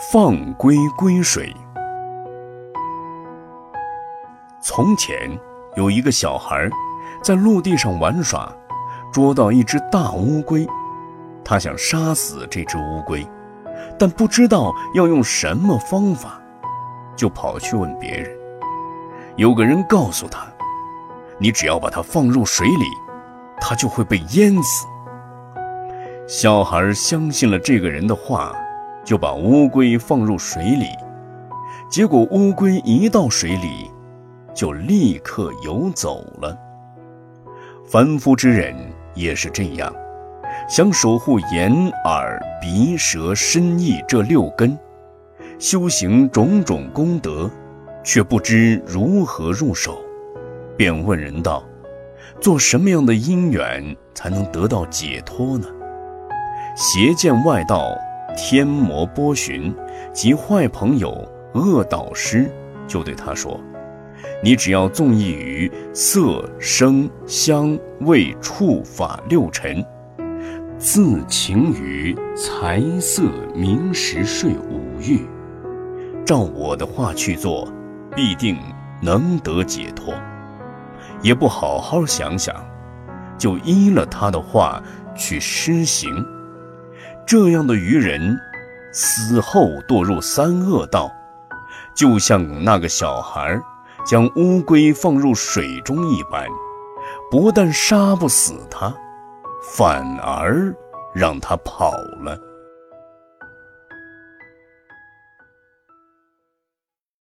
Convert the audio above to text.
放龟归水。从前有一个小孩，在陆地上玩耍，捉到一只大乌龟。他想杀死这只乌龟，但不知道要用什么方法，就跑去问别人。有个人告诉他：“你只要把它放入水里，它就会被淹死。”小孩相信了这个人的话。就把乌龟放入水里，结果乌龟一到水里，就立刻游走了。凡夫之人也是这样，想守护眼、耳、鼻、舌、身、意这六根，修行种种功德，却不知如何入手，便问人道：“做什么样的因缘才能得到解脱呢？”邪见外道。天魔波旬及坏朋友、恶导师，就对他说：“你只要纵意于色、声、香、味、触、法六尘，自情于财色名食睡五欲，照我的话去做，必定能得解脱。也不好好想想，就依了他的话去施行。”这样的愚人，死后堕入三恶道，就像那个小孩将乌龟放入水中一般，不但杀不死他，反而让他跑。